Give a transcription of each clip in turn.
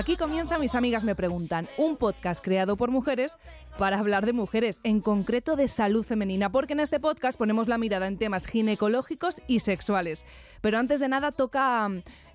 Aquí comienza Mis amigas me preguntan, un podcast creado por mujeres para hablar de mujeres, en concreto de salud femenina, porque en este podcast ponemos la mirada en temas ginecológicos y sexuales. Pero antes de nada toca,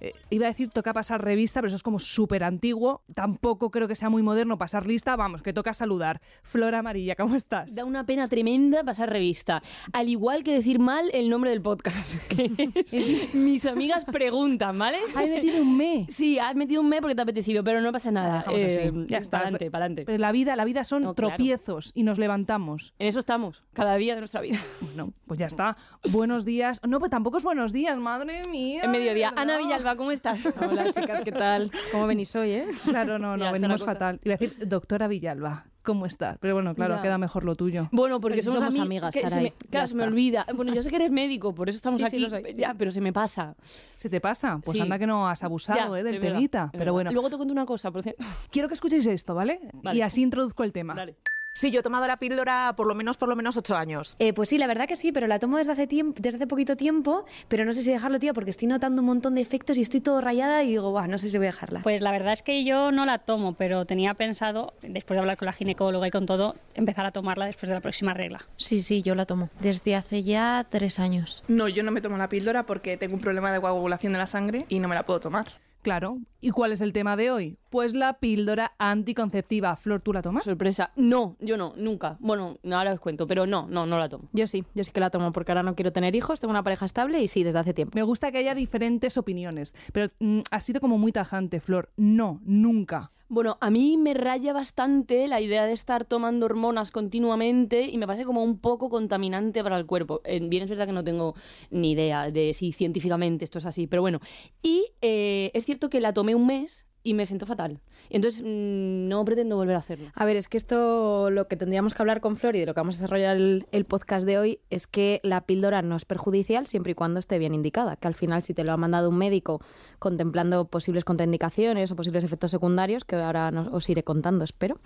eh, iba a decir toca pasar revista, pero eso es como súper antiguo. Tampoco creo que sea muy moderno pasar lista, vamos, que toca saludar. Flora Amarilla, ¿cómo estás? Da una pena tremenda pasar revista. Al igual que decir mal el nombre del podcast. que es Mis amigas preguntan, ¿vale? Has metido un me. Sí, has metido un me porque te ha apetecido, pero no pasa nada. Así. Eh, Ya está. Para adelante, para adelante. Pero la vida, la vida son No, claro. tropiezos y nos levantamos. En eso estamos, cada día de nuestra vida. Bueno, pues ya está. Buenos días. No, pues tampoco es buenos días, madre mía. En mediodía. Ana Villalba, ¿cómo estás? Hola chicas, ¿qué tal? ¿Cómo venís hoy, eh? Claro, no, no, venimos fatal. Iba a decir, doctora Villalba, ¿cómo estás? Pero bueno, claro, Ya. queda mejor lo tuyo. Bueno, porque somos, somos ami- amigas, que se Saray, me- ya Claro, se me olvida. Bueno, yo sé que eres médico, por eso estamos Sí, sí, aquí. lo soy. ya, pero se me pasa. ¿Se te pasa? Pues Sí. anda que no has abusado Ya, ¿eh? del es Pero bueno, Luego te cuento una cosa, por cierto. quiero que escuchéis esto, ¿vale? Vale. Y así introduzco el tema. Dale. Sí, yo he tomado la píldora por lo menos por lo menos ocho años. Eh, pues sí, la verdad que sí, pero la tomo desde hace tiempo, desde hace poquito tiempo, pero no sé si dejarlo, tío, porque estoy notando un montón de efectos y estoy todo rayada y digo, Buah, no sé si voy a dejarla. Pues la verdad es que yo no la tomo, pero tenía pensado, después de hablar con la ginecóloga y con todo, empezar a tomarla después de la próxima regla. Sí, sí, yo la tomo. Desde hace ya tres años. No, yo no me tomo la píldora porque tengo un problema de coagulación de la sangre y no me la puedo tomar. Claro. ¿Y cuál es el tema de hoy? Pues la píldora anticonceptiva. Flor, ¿tú la tomas? Sorpresa. No, yo no, nunca. Bueno, ahora os cuento, pero no, no, no la tomo. Yo sí, yo sí que la tomo porque ahora no quiero tener hijos, tengo una pareja estable y sí, desde hace tiempo. Me gusta que haya diferentes opiniones, pero mm, ha sido como muy tajante, Flor. No, nunca. Bueno, a mí me raya bastante la idea de estar tomando hormonas continuamente y me parece como un poco contaminante para el cuerpo. Eh, bien es verdad que no tengo ni idea de si científicamente esto es así, pero bueno. Y eh, es cierto que la tomé un mes y me siento fatal. Entonces mm, no pretendo volver a hacerlo. A ver, es que esto lo que tendríamos que hablar con Flor y de lo que vamos a desarrollar el, el podcast de hoy es que la píldora no es perjudicial siempre y cuando esté bien indicada. Que al final, si te lo ha mandado un médico contemplando posibles contraindicaciones o posibles efectos secundarios, que ahora no- os iré contando, espero,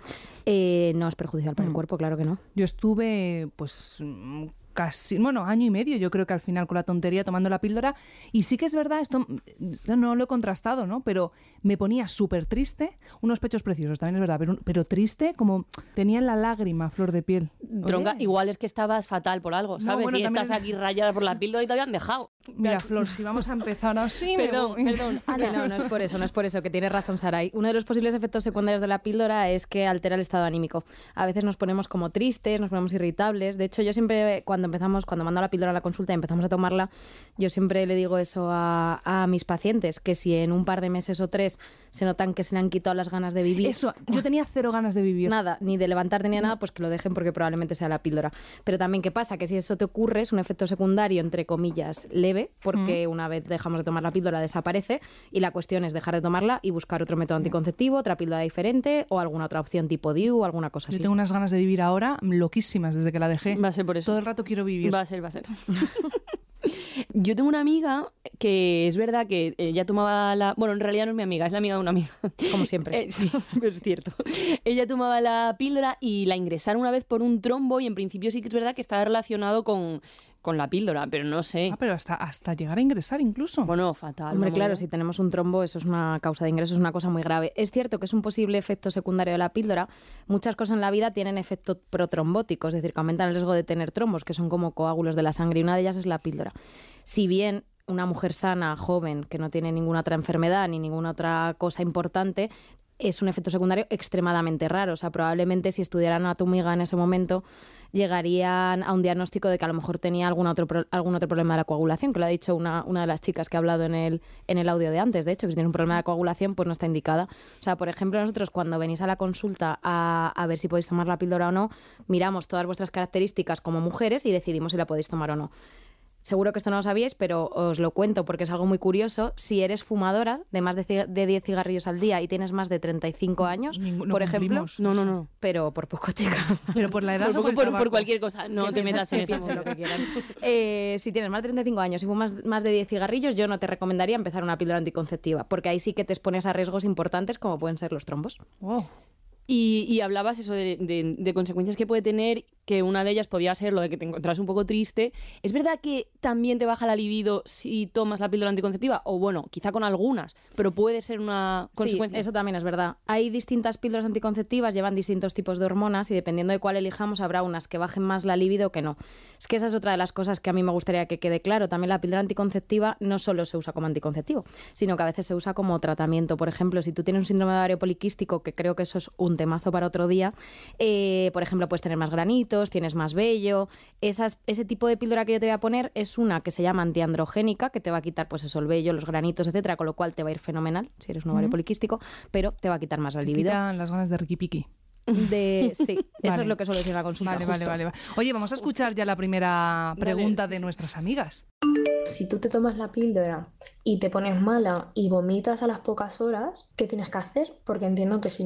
eh, no es perjudicial para el cuerpo, claro que no. Yo estuve, pues, mm, casi, bueno, año y medio, yo creo que al final con la tontería tomando la píldora. Y sí que es verdad, esto mm, no lo he contrastado, ¿no? Pero me ponía súper triste, unos pechos preciosos, también es verdad, pero, pero triste, como tenía la lágrima a flor de piel. Tronca, Oye, igual es que estabas fatal por algo, No, ¿sabes? bueno, y también estás es- aquí rayada por la píldora y te habían dejado. Mira, Claro. Flor, si vamos a empezar así, me Perdón, voy. perdón. Que no, no es por eso, no es por eso, que tiene razón Saray. Uno de los posibles efectos secundarios de la píldora es que altera el estado anímico. A veces nos ponemos como tristes, nos ponemos irritables. De hecho, yo siempre, cuando empezamos, cuando mando la píldora a la consulta y empezamos a tomarla, yo siempre le digo eso a, a mis pacientes, que si en un par de meses o tres se notan que se le han quitado las ganas de vivir. Eso, yo tenía cero ganas de vivir. Nada, ni de levantarte ni de nada, pues que lo dejen porque probablemente sea la píldora. Pero también, ¿qué pasa? Que si eso te ocurre, es un efecto secundario, entre comillas, leve, porque una vez dejamos de tomar la píldora desaparece y la cuestión es dejar de tomarla y buscar otro método anticonceptivo, otra píldora diferente o alguna otra opción tipo DIU o alguna cosa Yo así. tengo unas ganas de vivir ahora loquísimas desde que la dejé. Va a ser por eso. Todo el rato quiero vivir. Va a ser, va a ser. Yo tengo una amiga que es verdad que ella tomaba la... Bueno, en realidad no es mi amiga, es la amiga de una amiga. Como siempre. Eh, sí, es cierto. Ella tomaba la píldora y la ingresaron una vez por un trombo y en principio sí que es verdad que estaba relacionado con, con la píldora, pero no sé. Ah, pero hasta, hasta llegar a ingresar incluso. Bueno, fatal. Hombre, claro, si tenemos un trombo, eso es una causa de ingreso, es una cosa muy grave. Es cierto que es un posible efecto secundario de la píldora. Muchas cosas en la vida tienen efecto protrombótico, es decir, que aumentan el riesgo de tener trombos, que son como coágulos de la sangre, y una de ellas es la píldora. Si bien una mujer sana, joven, que no tiene ninguna otra enfermedad ni ninguna otra cosa importante, es un efecto secundario extremadamente raro. O sea, probablemente si estudiaran anatomía en ese momento, llegarían a un diagnóstico de que a lo mejor tenía algún otro, pro- algún otro problema de la coagulación, que lo ha dicho una, una de las chicas que ha hablado en el, en el audio de antes, de hecho, que si tiene un problema de coagulación, pues no está indicada. O sea, por ejemplo, nosotros cuando venís a la consulta a, a ver si podéis tomar la píldora o no, miramos todas vuestras características como mujeres y decidimos si la podéis tomar o no. Seguro que esto no lo sabíais, pero os lo cuento porque es algo muy curioso. Si eres fumadora de más de de 10 cigarrillos al día y tienes más de 35 años, Ningú- no por ejemplo. No, no, no. pero por poco, chicas. Pero por la edad Por, o por, por- el por- tabaco? por cualquier cosa, no te metas en lo que quieran. Eh, si tienes más de 35 años y fumas más de 10 cigarrillos, yo no te recomendaría empezar una píldora anticonceptiva, porque ahí sí que te expones a riesgos importantes como pueden ser los trombos. Oh. Y, y hablabas eso de, de- de consecuencias que puede tener, que una de ellas podía ser lo de que te encontrás un poco triste. ¿Es verdad que también te baja la libido si tomas la píldora anticonceptiva? O bueno, quizá con algunas, pero puede ser una Sí, consecuencia. eso también es verdad. Hay distintas píldoras anticonceptivas, llevan distintos tipos de hormonas y dependiendo de cuál elijamos habrá unas que bajen más la libido o que no. Es que esa es otra de las cosas que a mí me gustaría que quede claro. También la píldora anticonceptiva no solo se usa como anticonceptivo, sino que a veces se usa como tratamiento. Por ejemplo, si tú tienes un síndrome de ovario poliquístico, que creo que eso es un temazo para otro día, eh, por ejemplo, puedes tener más granitos, tienes más vello. Esas, ese tipo de píldora que yo te voy a poner es una que se llama antiandrogénica, que te va a quitar pues eso, el vello, los granitos, etcétera, con lo cual te va a ir fenomenal si eres un ovario poliquístico, pero te va a quitar más la Te libido. quitan las ganas de Ricky Piki. De, sí, eso Vale. es lo que suelo decir la consulta. Vale, vale, vale, vale. Oye, vamos a escuchar ya la primera pregunta de nuestras amigas. Si tú te tomas la píldora y te pones mala y vomitas a las pocas horas, ¿qué tienes que hacer? Porque entiendo que si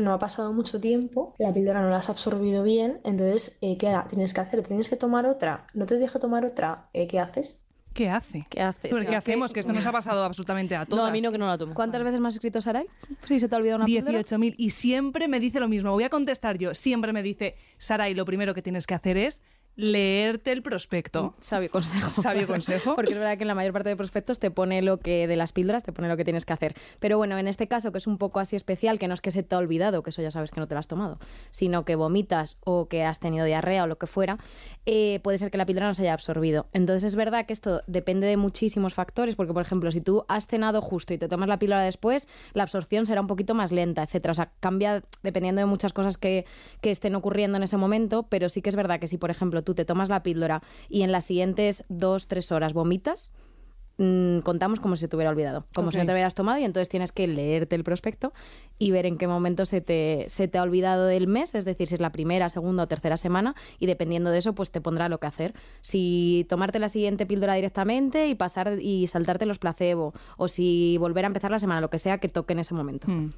no ha pasado mucho tiempo, la píldora no la has absorbido bien, entonces, eh, ¿qué ha- tienes que hacer? ¿Tienes que tomar otra? ¿No te dejo tomar otra? Eh, ¿Qué haces? ¿Qué hace? ¿Qué haces? Pero ¿Qué hacemos? Que esto nos ha pasado absolutamente a todas. no, a mí no que no la tomo. ¿Cuántas veces me has escrito Saray? Si se te ha olvidado una píldora. 18.000 y siempre me dice lo mismo. Voy a contestar yo. Siempre me dice, Saray, lo primero que tienes que hacer es leerte el prospecto. Sabio consejo. Sabio consejo. Porque es verdad que en la mayor parte de prospectos te pone lo que de las píldoras, te pone lo que tienes que hacer. Pero bueno, en este caso, que es un poco así especial, que no es que se te ha olvidado, que eso ya sabes que no te lo has tomado, sino que vomitas o que has tenido diarrea o lo que fuera, eh, puede ser que la píldora no se haya absorbido. Entonces es verdad que esto depende de muchísimos factores, porque por ejemplo, si tú has cenado justo y te tomas la píldora después, la absorción será un poquito más lenta, etcétera. O sea, cambia dependiendo de muchas cosas que, que estén ocurriendo en ese momento, pero sí que es verdad que si, por ejemplo, tú te tomas la píldora y en las siguientes dos, tres horas vomitas, mm, contamos como si se te hubiera olvidado, como si no te hubieras tomado y entonces tienes que leerte el prospecto y ver en qué momento se te, se te ha olvidado del mes, es decir, si es la primera, segunda o tercera semana y dependiendo de eso pues te pondrá lo que hacer. Si tomarte la siguiente píldora directamente y pasar y saltarte los placebo o si volver a empezar la semana, lo que sea que toque en ese momento. Hmm.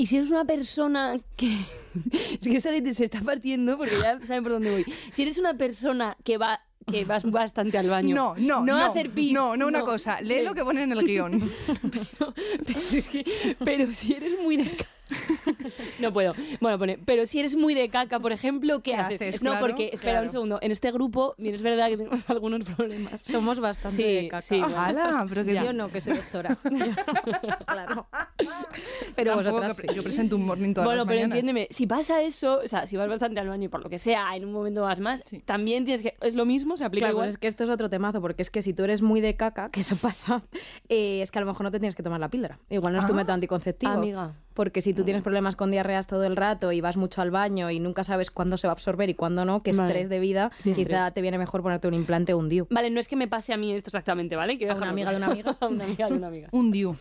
Y si eres una persona que... es que se está partiendo porque ya saben por dónde voy. Si eres una persona que va que vas bastante al baño. No, no, no. a hacer pis. No, no una cosa. Lee lo que pone en el guion. pero, pero es que- pero si eres muy de. No puedo. Bueno, pone, pero si eres muy de caca, por ejemplo, ¿qué, ¿Qué haces? haces? No, Claro, porque, espera claro. un segundo, en este grupo, es verdad que tenemos algunos problemas. Somos bastante Sí, de caca. sí. ¡Hala! Pero que Yo no, que soy doctora. claro. Pero vosotras sí. Yo presento un morning todas Bueno, las pero mañanas. entiéndeme, si pasa eso, o sea, si vas bastante al baño y por lo que sea, en un momento vas más, Sí. también tienes que. Es lo mismo, se aplica Claro, igual. pues es que esto es otro temazo, porque es que si tú eres muy de caca, que eso pasa, eh, es que a lo mejor no te tienes que tomar la píldora. Igual no es tu Ah, método anticonceptivo. amiga. Porque si tú tienes problemas con diarreas todo el rato y vas mucho al baño y nunca sabes cuándo se va a absorber y cuándo no, que Vale. estrés de vida, Qué quizá estrés. te viene mejor ponerte un implante o un DIU. Vale, no es que me pase a mí esto exactamente, ¿vale? Quiero ¿A una amiga de una amiga? A una amiga de una amiga. Un diu.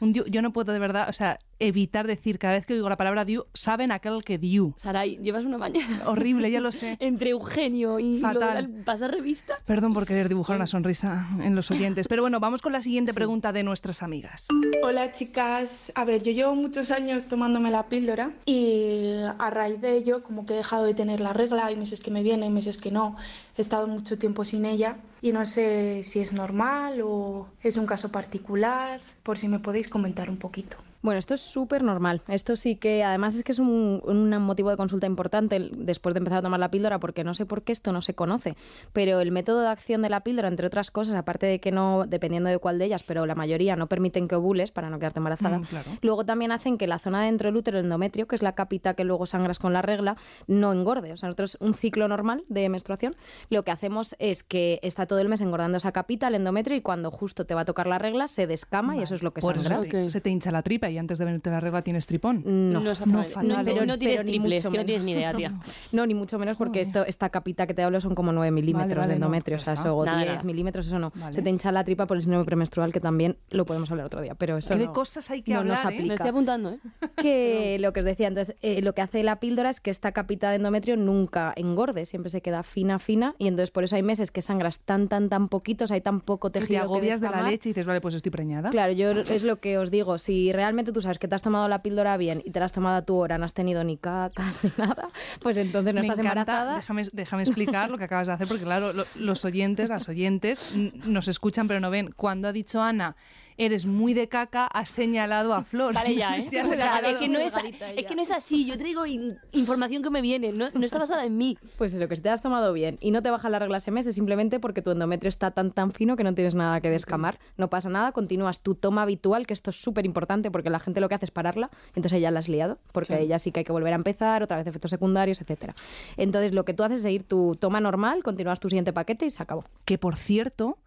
Un diu. Yo no puedo de verdad, o sea, evitar decir cada vez que digo la palabra diu, saben aquel que diu. Saray, llevas una mañana Horrible, ya lo sé. entre Eugenio y lo de Fatal. la- pasar revista. Perdón por querer dibujar una sonrisa en los oyentes. Pero bueno, vamos con la siguiente pregunta de nuestras amigas. Hola chicas, a ver, yo llevo muchos años tomándome la píldora y a raíz de ello como que he dejado de tener la regla, hay meses que me viene, hay meses que no, he estado mucho tiempo sin ella y no sé si es normal o es un caso particular, por si me podéis comentar un poquito. Bueno, esto es súper normal. Esto sí que, además, es que es un, un motivo de consulta importante después de empezar a tomar la píldora, porque no sé por qué esto no se conoce. Pero el método de acción de la píldora, entre otras cosas, aparte de que no, dependiendo de cuál de ellas, pero la mayoría no permiten que ovules para no quedarte embarazada, Mm, claro. luego también hacen que la zona dentro del útero, el endometrio, que es la capita que luego sangras con la regla, no engorde. O sea, nosotros, un ciclo normal de menstruación, lo que hacemos es que está todo el mes engordando esa capita, el endometrio, y cuando justo te va a tocar la regla, se descama y eso es lo que Por eso sangras. se- se te hincha la tripa y antes de venirte la regla tienes tripón. No, No, fatal, No, pero no tienes Pero ni triples, que no tienes ni idea, tía. No, ni mucho menos porque esto, esta capita que te hablo son como 9 milímetros vale, de endometrio, o sea, eso, o Nada, 10 nada. milímetros, eso no. Vale. Se te hincha la tripa por el síndrome premenstrual, que también lo podemos hablar otro día, pero eso ¿Qué de no, cosas hay que no nos eh? Me aplica. estoy apuntando, ¿eh? que lo que os decía, entonces, eh, lo que hace la píldora es que esta capita de endometrio nunca engorde, siempre se queda fina, fina, y entonces por eso hay meses que sangras tan, tan, tan poquitos, hay tan poco Y te tejido que agobias de la leche y dices, vale, pues estoy preñada. Claro, yo es lo que os digo. Si realmente tú sabes que te has tomado la píldora bien y te la has tomado a tu hora, no has tenido ni cacas ni nada, pues entonces no Me estás encanta. embarazada. Déjame, déjame explicar lo que acabas de hacer, porque claro, lo- los oyentes, las oyentes, nos escuchan pero no ven. Cuando ha dicho Ana, eres muy de caca, has señalado a Flor. Vale, ya, ¿eh? Ya O se le ha sea, es, que no es, que no es así. Yo traigo in- información que me viene. No, no está basada en mí. Pues eso, que si te has tomado bien y no te baja la regla ese mes es simplemente porque tu endometrio está tan tan fino que no tienes nada que descamar. No pasa nada, continúas tu toma habitual, que esto es súper importante porque la gente lo que hace es pararla, entonces ya la has liado, porque Sí. ya sí que hay que volver a empezar, otra vez efectos secundarios, etcétera. Entonces lo que tú haces es seguir tu toma normal, continúas tu siguiente paquete y se acabó. Que por cierto,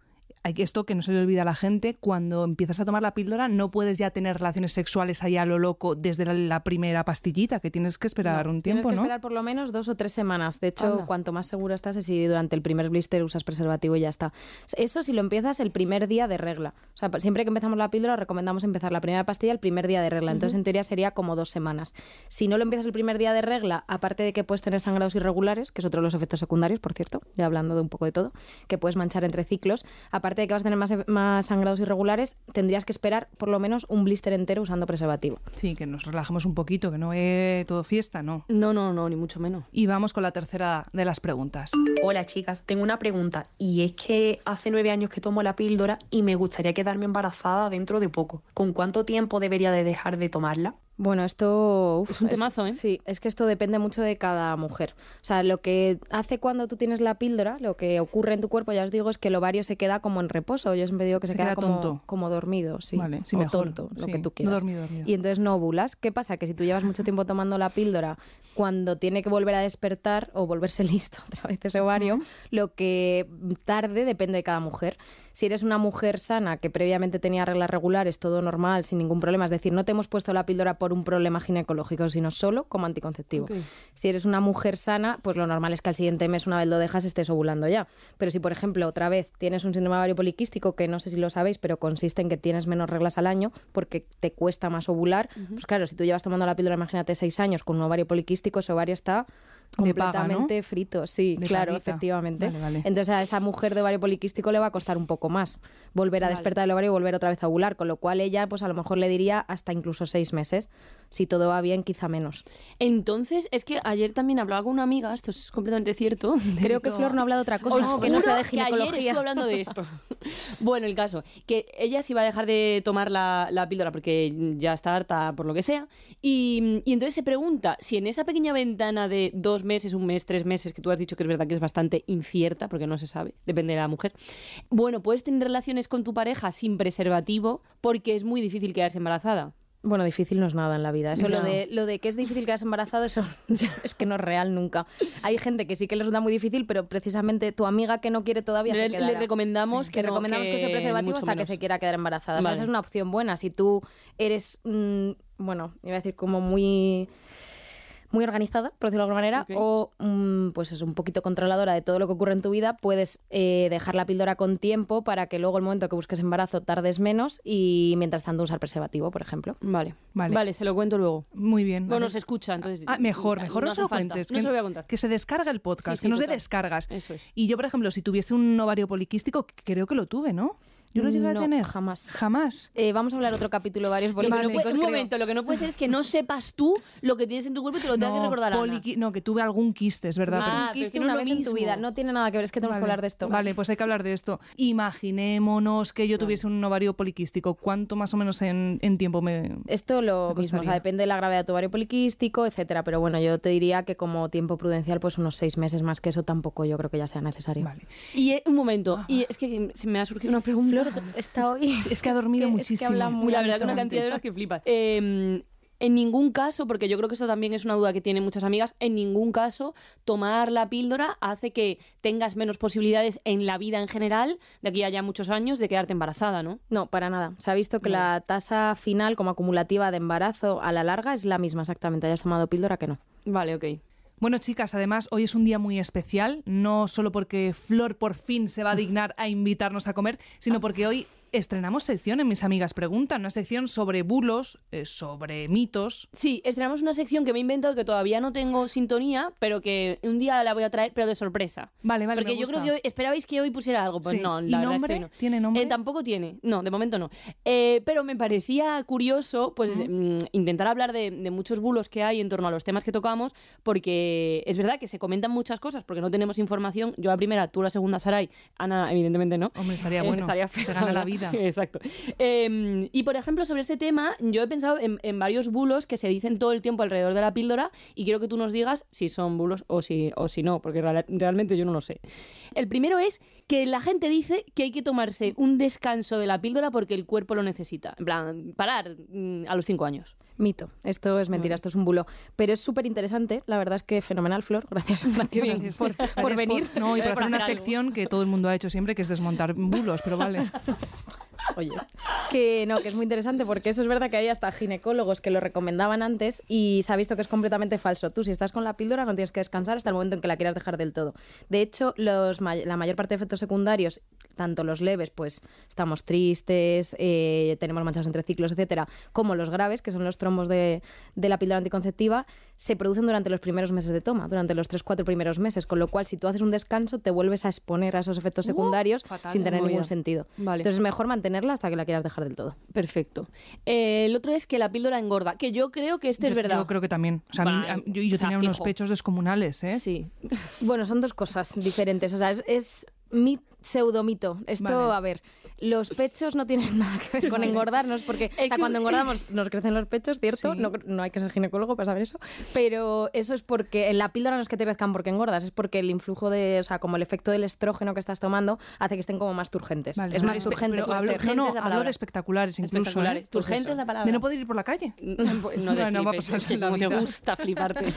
hay que- esto que no se le olvida a la gente, cuando empiezas a tomar la píldora no puedes ya tener relaciones sexuales ahí a lo loco desde la, la primera pastillita, que tienes que esperar No, un tienes tiempo, que ¿no? esperar por lo menos dos o tres semanas. De hecho, Anda. cuanto más segura estás es si durante el primer blister usas preservativo y ya está. Eso si lo empiezas el primer día de regla. O sea, siempre que empezamos la píldora recomendamos empezar la primera pastilla el primer día de regla. Entonces, en teoría sería como dos semanas. Si no lo empiezas el primer día de regla, aparte de que puedes tener sangrados irregulares, que es otro de los efectos secundarios, por cierto, ya hablando de un poco de todo, que puedes manchar entre ciclos, aparte de que vas a tener más, más sangrados irregulares, tendrías que esperar por lo menos un blister entero usando preservativo. Sí, que nos relajemos un poquito, que no es todo fiesta, ¿no? No, no, no, ni mucho menos. Y vamos con la tercera de las preguntas. Hola chicas, tengo una pregunta y es que hace nueve años que tomo la píldora y me gustaría quedarme embarazada dentro de poco. ¿Con cuánto tiempo debería de dejar de tomarla? Bueno, esto uf, Es un temazo, ¿eh? Sí, es que esto depende mucho de cada mujer. O sea, lo que hace cuando tú tienes la píldora, lo que ocurre en tu cuerpo, ya os digo, es que el ovario se queda como en reposo. Yo siempre digo que se, Se queda, queda como, tonto. como dormido, sí. Vale, sí, o mejor, tonto, lo que tú No quieras. dormido, dormido. Y entonces no ovulas. ¿Qué pasa? Que si tú llevas mucho tiempo tomando la píldora, cuando tiene que volver a despertar o volverse listo otra vez ese ovario, lo que tarde depende de cada mujer. Si eres una mujer sana que previamente tenía reglas regulares, todo normal, sin ningún problema, es decir, no te hemos puesto la píldora por un problema ginecológico, sino solo como anticonceptivo. Si eres una mujer sana, pues lo normal es que al siguiente mes, una vez lo dejas, estés ovulando ya. Pero si, por ejemplo, otra vez tienes un síndrome ovario poliquístico, que no sé si lo sabéis, pero consiste en que tienes menos reglas al año porque te cuesta más ovular, pues claro, si tú llevas tomando la píldora, imagínate, seis años con un ovario poliquístico, ese ovario está De paga, ¿no? completamente frito. Sí, De claro, efectivamente. Vale, vale. Entonces a esa mujer de ovario poliquístico le va a costar un poco más volver a Vale. despertar el ovario y volver otra vez a ovular, con lo cual ella, pues a lo mejor le diría hasta incluso seis meses. Si todo va bien, quizá menos. Entonces, es que ayer también hablaba con una amiga, esto es completamente cierto. Creo que Flor no ha hablado de otra cosa, Os que no sea de que ayer ginecología. estuve hablando de esto. bueno, el caso, que ella sí va a dejar de tomar la, la píldora porque ya está harta por lo que sea. Y, y entonces se pregunta si en esa pequeña ventana de dos meses, un mes, tres meses, que tú has dicho que es verdad que es bastante incierta, porque no se sabe, depende de la mujer. Bueno, puedes tener relaciones con tu pareja sin preservativo porque es muy difícil quedarse embarazada. Bueno, difícil no es nada en la vida. Eso, No. lo, de, lo de que es difícil quedarse embarazado, eso es que no es real nunca. Hay gente que sí que le resulta muy difícil, pero precisamente tu amiga que no quiere todavía Le, se le quedará. recomendamos que que no- recomendamos que, use preservativo hasta que se quiera quedar embarazada. O sea, esa es una opción buena. Si tú eres, mm, bueno, iba a decir como muy muy organizada, por decirlo de alguna manera, o mm, pues es un poquito controladora de todo lo que ocurre en tu vida, puedes eh, dejar la píldora con tiempo para que luego el momento que busques embarazo tardes menos y mientras tanto usar preservativo, por ejemplo. Vale. Vale. Vale, se lo cuento luego. Muy bien. Bueno, vale. se escucha, entonces. Ah, mejor, mejor no, hace se lo cuentes. No que, se lo voy a contar. que se descarga el podcast, Sí, sí, que no se total. descargas. Eso es. Y yo, por ejemplo, si tuviese un ovario poliquístico, creo que lo tuve, ¿no? Yo lo llegué a No, tener. jamás. Jamás. Eh, vamos a hablar otro capítulo varios no políticos. puede- un momento, lo que no puede ser es que no sepas tú lo que tienes en tu cuerpo y te lo tengas que recordar poliqui- no, que tuve algún quiste, es verdad. Ah, pero- es quiste no una vez en tu vida. No tiene nada que ver, es que tenemos Vale. que hablar de esto. Vale, pues hay que hablar de esto. Imaginémonos que yo tuviese un ovario poliquístico. ¿Cuánto más o menos en, en tiempo me...? Esto lo Me mismo, o sea, depende de la gravedad de tu ovario poliquístico, etcétera. Pero bueno, yo te diría que como tiempo prudencial, pues unos seis meses más que eso tampoco yo creo que ya sea necesario. Vale. Y eh, un momento, y es que se me ha surgido una pregunta. Está hoy. Es que ha dormido es que muchísimo. habla muy la verdad que una cantidad de horas que flipas. Eh, en ningún caso, porque yo creo que eso también es una duda que tienen muchas amigas, en ningún caso tomar la píldora hace que tengas menos posibilidades en la vida en general, de aquí a ya muchos años, de quedarte embarazada, ¿no? No, para nada. Se ha visto que la tasa final como acumulativa de embarazo a la larga es la misma exactamente. Hayas tomado píldora que no. Vale, ok. Bueno, chicas, además hoy es un día muy especial, no solo porque Flor por fin se va a dignar a invitarnos a comer, sino porque hoy estrenamos sección en Mis Amigas Preguntan, una sección sobre bulos, eh, sobre mitos. Sí, estrenamos una sección que me he inventado que todavía no tengo sintonía, pero que un día la voy a traer, pero de sorpresa. Vale, vale, Porque me yo creo que hoy, esperabais que hoy pusiera algo, pues Sí. no, la ¿Y verdad es nombre? que no. ¿Tiene nombre? Eh, tampoco tiene, no, de momento no. Eh, pero me parecía curioso pues mm, intentar hablar de, de muchos bulos que hay en torno a los temas que tocamos, porque es verdad que se comentan muchas cosas porque no tenemos información. Yo la primera, tú la segunda, Saray, Ana evidentemente no. Hombre, estaría bueno. estaría se feo, gana la vida. Exacto. Eh, y por ejemplo, sobre este tema, yo he pensado en, en varios bulos que se dicen todo el tiempo alrededor de la píldora y quiero que tú nos digas si son bulos o si, o si no, porque real- realmente yo no lo sé. El primero es que la gente dice que hay que tomarse un descanso de la píldora porque el cuerpo lo necesita. En plan, parar mm, a los cinco años. Mito. Esto es mentira, esto es un bulo. Pero es súper interesante. La verdad es que fenomenal, Flor. Gracias, gracias Gracias por, por venir. no, y por por hacer una algo. sección que todo el mundo ha hecho siempre, que es desmontar bulos, pero vale. Oye, que no, que es muy interesante porque eso es verdad que hay hasta ginecólogos que lo recomendaban antes y se ha visto que es completamente falso. Tú, si estás con la píldora, no tienes que descansar hasta el momento en que la quieras dejar del todo. De hecho, la mayor parte de efectos secundarios, tanto los leves, pues estamos tristes, eh, tenemos manchas entre ciclos, etcétera, como los graves, que son los trombos de, de la píldora anticonceptiva, se producen durante los primeros meses de toma, durante los 3-4 primeros meses. Con lo cual, si tú haces un descanso, te vuelves a exponer a esos efectos secundarios fatal. sin tener ningún sentido. Vale. Entonces, es mejor mantenerla hasta que la quieras dejar del todo. Perfecto. Eh, el otro es que la píldora engorda, que yo creo que este yo, es verdad. yo creo que también. O sea, a mí- Vale. a- yo, y yo O sea, tenía unos pechos descomunales, ¿eh? Sí. Bueno, son dos cosas diferentes. O sea, es, es mi pseudomito. Esto, Vale. a ver, los pechos no tienen nada que ver con engordarnos, porque o sea, cuando engordamos nos crecen los pechos, ¿cierto? Sí. No, no hay que ser ginecólogo para saber eso. Pero eso es porque en la píldora no es que te crezcan porque engordas, es porque el influjo de, o sea, como el efecto del estrógeno que estás tomando hace que estén como más turgentes. Vale, es vale, más turgente. pero hablo, no, es la hablo palabra. de espectaculares incluso. Espectaculares. ¿eh? Turgente eso. es la palabra. De no poder ir por la calle. No, No, no va a pasar es que en la como te gusta fliparte.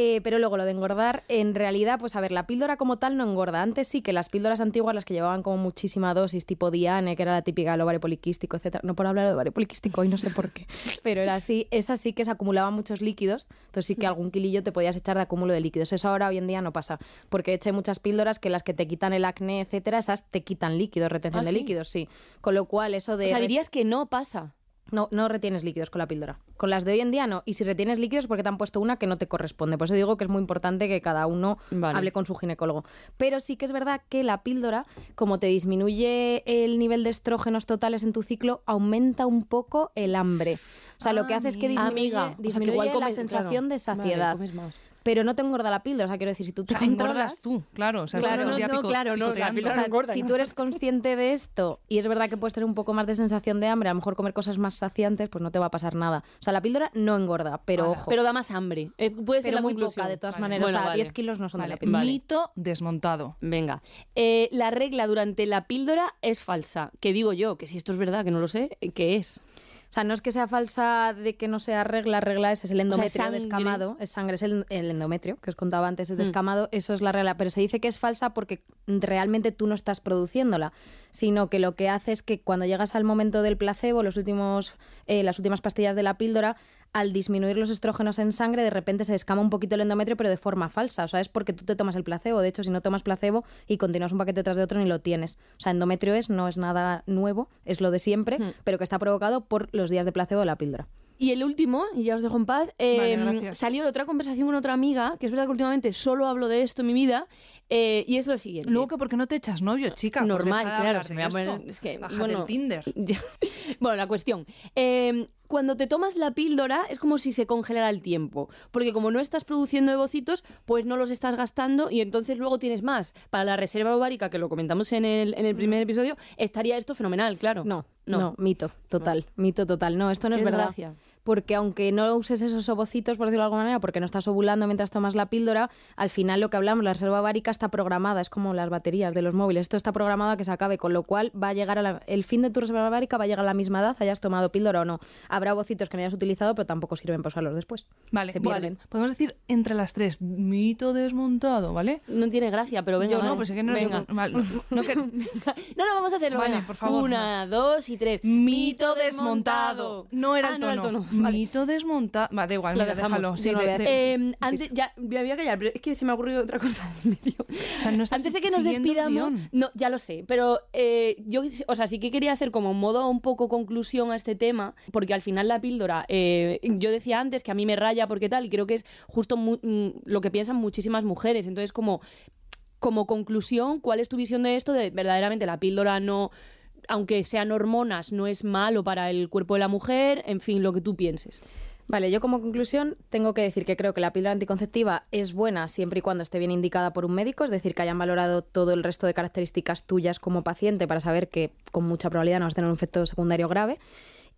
Eh, pero luego lo de engordar, en realidad, pues a ver, la píldora como tal no engorda. Antes sí que las píldoras antiguas, las que llevaban como muchísima dosis, tipo Diane, que era la típica del ovario poliquístico, etcétera. No por hablar de ovario poliquístico hoy, no sé por qué. Pero era así, esas sí que se acumulaban muchos líquidos. Entonces sí que algún kilillo te podías echar de acúmulo de líquidos. Eso ahora hoy en día no pasa. Porque de hecho hay muchas píldoras que las que te quitan el acné, etcétera, esas te quitan líquidos, retención ¿Ah, de sí? líquidos, sí. Con lo cual, eso de. O sea, dirías que no pasa. No, no retienes líquidos con la píldora. Con las de hoy en día no. Y si retienes líquidos es porque te han puesto una que no te corresponde. Por eso digo que es muy importante que cada uno Vale. hable con su ginecólogo. Pero sí que es verdad que la píldora, como te disminuye el nivel de estrógenos totales en tu ciclo, aumenta un poco el hambre. O sea, lo que hace es que disminuye, Amiga, o sea, que disminuye igual la sensación claro. de saciedad. Vale, comes más. Pero no te engorda la píldora. O sea, quiero decir, si tú te Te engordas controlas... tú, claro. O sea, Claro, no, día no, pico- claro, no, la píldora O sea, engorda, si ¿no? tú eres consciente de esto y es verdad que puedes tener un poco más de sensación de hambre, a lo mejor comer cosas más saciantes, pues no te va a pasar nada. O sea, la píldora no engorda, pero ojo. Pero da más hambre. Eh, puede ser pero la muy conclusión. poca, de todas Vale. maneras. Bueno, o sea, vale. 10 kilos no son de la píldora. Mito desmontado. Venga. Eh, la regla durante la píldora es falsa. Que digo yo, que si esto es verdad, que no lo sé, ¿qué es? O sea, no es que sea falsa de que no sea regla, regla es, es el endometrio sangre. descamado, es sangre, es el, el endometrio, que os contaba antes, el Mm. descamado, eso es la regla, pero se dice que es falsa porque realmente tú no estás produciéndola, sino que lo que hace es que cuando llegas al momento del placebo, los últimos, eh, las últimas pastillas de la píldora, al disminuir los estrógenos en sangre, de repente se descama un poquito el endometrio, pero de forma falsa. O sea, es porque tú te tomas el placebo. De hecho, si no tomas placebo y continúas un paquete tras de otro, ni lo tienes. O sea, endometrio es, no es nada nuevo, es lo de siempre, Hmm. pero que está provocado por los días de placebo de la píldora. Y el último, y ya os dejo en paz, eh, Vale, salió de otra conversación con otra amiga, que es verdad que últimamente solo hablo de esto en mi vida, eh, y es lo siguiente. Luego que porque no te echas novio, chica. Pues Normal, claro, me va a poner- es que, bueno, el Tinder. Ya. bueno, la cuestión. eh, cuando te tomas la píldora es como si se congelara el tiempo, porque como no estás produciendo ovocitos, pues no los estás gastando y entonces luego tienes más. Para la reserva ovárica, que lo comentamos en el, en el primer episodio, estaría esto fenomenal, claro. No, no, mito, total, mito total. No, esto no es verdad. Porque aunque no uses esos ovocitos, por decirlo de alguna manera, porque no estás ovulando mientras tomas la píldora, al final lo que hablamos, la reserva ovárica está programada, es como las baterías de los móviles. Esto está programado a que se acabe, con lo cual va a llegar a la- el fin de tu reserva ovárica va a llegar a la misma edad, hayas tomado píldora o no. Habrá ovocitos que no hayas utilizado, pero tampoco sirven para usarlos después. Vale, Se vale. pierden. Podemos decir entre las tres, mito desmontado, ¿vale? No tiene gracia, pero venga. Yo vale. no, pues es que no venga. es... vale, no, no que- No, no, vamos a hacerlo. Vale, venga. por favor, Una, dos y tres. Mito desmontado. No era Ah, el no tono. Vale. Mito desmontado. Va, da igual, mira, déjalo. Sí, no de- de- Eh, antes, ya, me voy a callar, pero es que se me ha ocurrido otra cosa en medio. o sea, no estás Antes de que nos despidamos, no, ya lo sé, pero eh, yo, o sea, sí que quería hacer como modo un poco conclusión a este tema, porque al final la píldora, eh, yo decía antes que a mí me raya porque tal, y creo que es justo mm, lo que piensan muchísimas mujeres. Entonces, como, como conclusión, ¿cuál es tu visión de esto? De verdaderamente la píldora no, aunque sean hormonas, no es malo para el cuerpo de la mujer, en fin, lo que tú pienses. Vale, yo como conclusión tengo que decir que creo que la píldora anticonceptiva es buena siempre y cuando esté bien indicada por un médico, es decir, que hayan valorado todo el resto de características tuyas como paciente para saber que con mucha probabilidad no vas a tener un efecto secundario grave.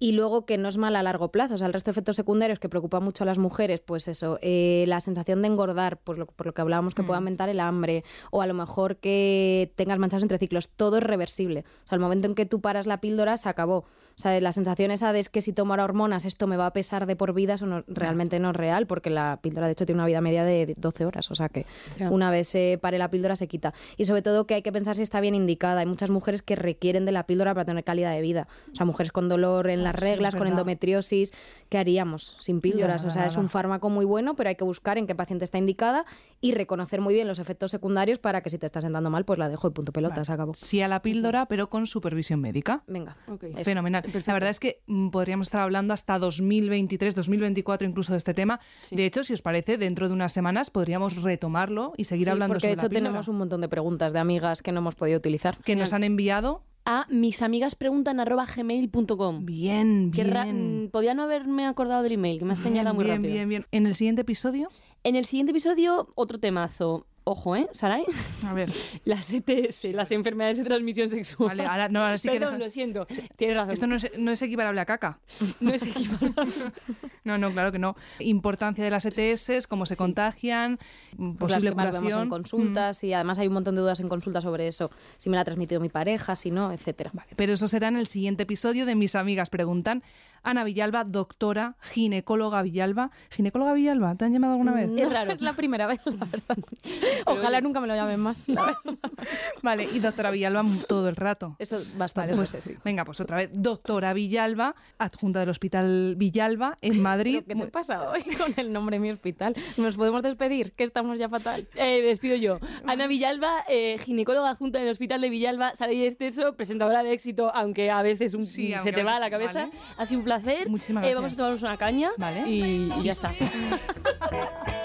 Y luego que no es mala a largo plazo. O sea, el resto de efectos secundarios que preocupan mucho a las mujeres, pues eso, eh, la sensación de engordar, pues lo, por lo que hablábamos, que puede aumentar el hambre, o a lo mejor que tengas manchas entre ciclos, todo es reversible. O sea, el momento en que tú paras la píldora se acabó. O sea, la sensación esa de es que si tomo ahora hormonas esto me va a pesar de por vida, eso no- realmente no es real, porque la píldora de hecho tiene una vida media de 12 horas. O sea que una vez se pare la píldora se quita. Y sobre todo que hay que pensar si está bien indicada. Hay muchas mujeres que requieren de la píldora para tener calidad de vida. O sea, mujeres con dolor en las sí, reglas, con endometriosis, ¿qué haríamos sin píldoras? Ya, o sea, es un fármaco muy bueno, pero hay que buscar en qué paciente está indicada y reconocer muy bien los efectos secundarios para que si te está sentando mal, pues la dejo y punto pelota, se acabó. Sí a la píldora, pero con supervisión médica. Venga. Eso. Fenomenal. La verdad es que mm, podríamos estar hablando hasta 2023, 2024 incluso de este tema. De hecho, si os parece, dentro de unas semanas podríamos retomarlo y seguir Sí, hablando porque de hecho la píldora. tenemos un montón de preguntas de amigas que no hemos podido utilizar. que nos han enviado. A misamigaspreguntan@gmail.com. Bien, bien. mm, podía no haberme acordado del email, que me has señalado muy bien, rápido. bien, bien. En el siguiente episodio, En el siguiente episodio, otro temazo. Ojo, ¿eh, Saray? a ver. Las ETS, las enfermedades de transmisión sexual. Vale, ahora, no, ahora sí que Perdón, deja- lo siento. Tienes razón. Esto no es, no es equiparable a caca. no es equivalente. No, no, claro que no. Importancia de las ETS, cómo se contagian, mm, Pues las posible que más vemos en consultas y además hay un montón de dudas en consultas sobre eso, si me la ha transmitido mi pareja, si no, etcétera. Pero eso será en el siguiente episodio de Mis Amigas Preguntan. Ana Villalba, doctora, ginecóloga Villalba. ¿Ginecóloga Villalba? ¿Te han llamado alguna vez? No, Es la primera vez, la verdad. Ojalá nunca me lo llamen más. la. Vale, y doctora Villalba todo el rato. Eso bastante. Vale, pues, sí. Venga, pues otra vez. Doctora Villalba, adjunta del Hospital Villalba en Madrid. ¿Qué te pasa hoy con el nombre de mi hospital? ¿Nos podemos despedir? Que estamos ya fatal. Eh, despido yo. Ana Villalba, eh, ginecóloga junta del Hospital de Villalba, Saray Esteso, presentadora de éxito, aunque a veces un- Sí, se te va a la cabeza. vale. Ha sido un placer. Muchísimas Eh, gracias. vamos a tomarnos una caña Vale. y, y ya está.